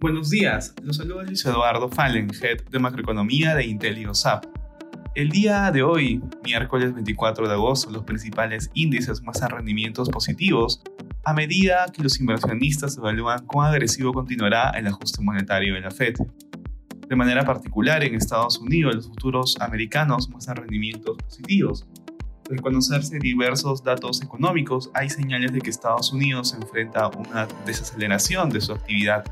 Buenos días, los saluda Luis Eduardo Fallen, Head de Macroeconomía de IntelioSAP. El día de hoy, miércoles 24 de agosto, los principales índices muestran rendimientos positivos a medida que los inversionistas evalúan cuán agresivo continuará el ajuste monetario de la Fed. De manera particular, en Estados Unidos, los futuros americanos muestran rendimientos positivos. Al conocerse diversos datos económicos, hay señales de que Estados Unidos se enfrenta a una desaceleración de su actividad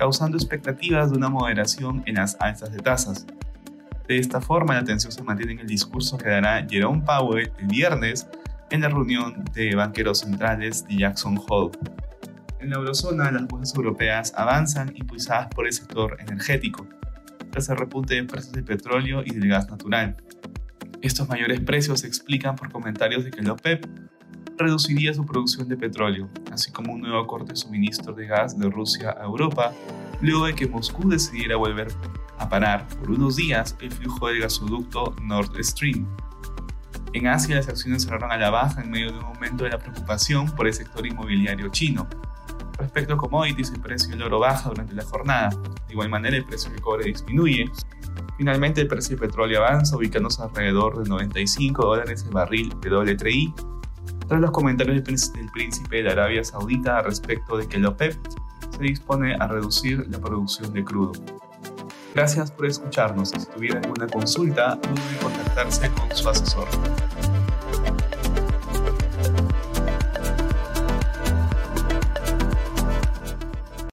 causando expectativas de una moderación en las alzas de tasas. De esta forma, la atención se mantiene en el discurso que dará Jerome Powell el viernes en la reunión de banqueros centrales de Jackson Hole. En la eurozona, las bolsas europeas avanzan impulsadas por el sector energético, tras el repunte de precios del petróleo y del gas natural. Estos mayores precios se explican por comentarios de que la OPEP reduciría su producción de petróleo, así como un nuevo corte de suministro de gas de Rusia a Europa, luego de que Moscú decidiera volver a parar por unos días el flujo del gasoducto Nord Stream. En Asia las acciones cerraron a la baja en medio de un aumento de la preocupación por el sector inmobiliario chino. Respecto a commodities, el precio del oro baja durante la jornada. De igual manera, el precio del cobre disminuye. Finalmente, el precio del petróleo avanza, ubicándose alrededor de 95 dólares el barril de WTI tras los comentarios del príncipe de Arabia Saudita respecto de que la OPEP se dispone a reducir la producción de crudo. Gracias por escucharnos. Si tuviera alguna consulta, duden contactarse con su asesor.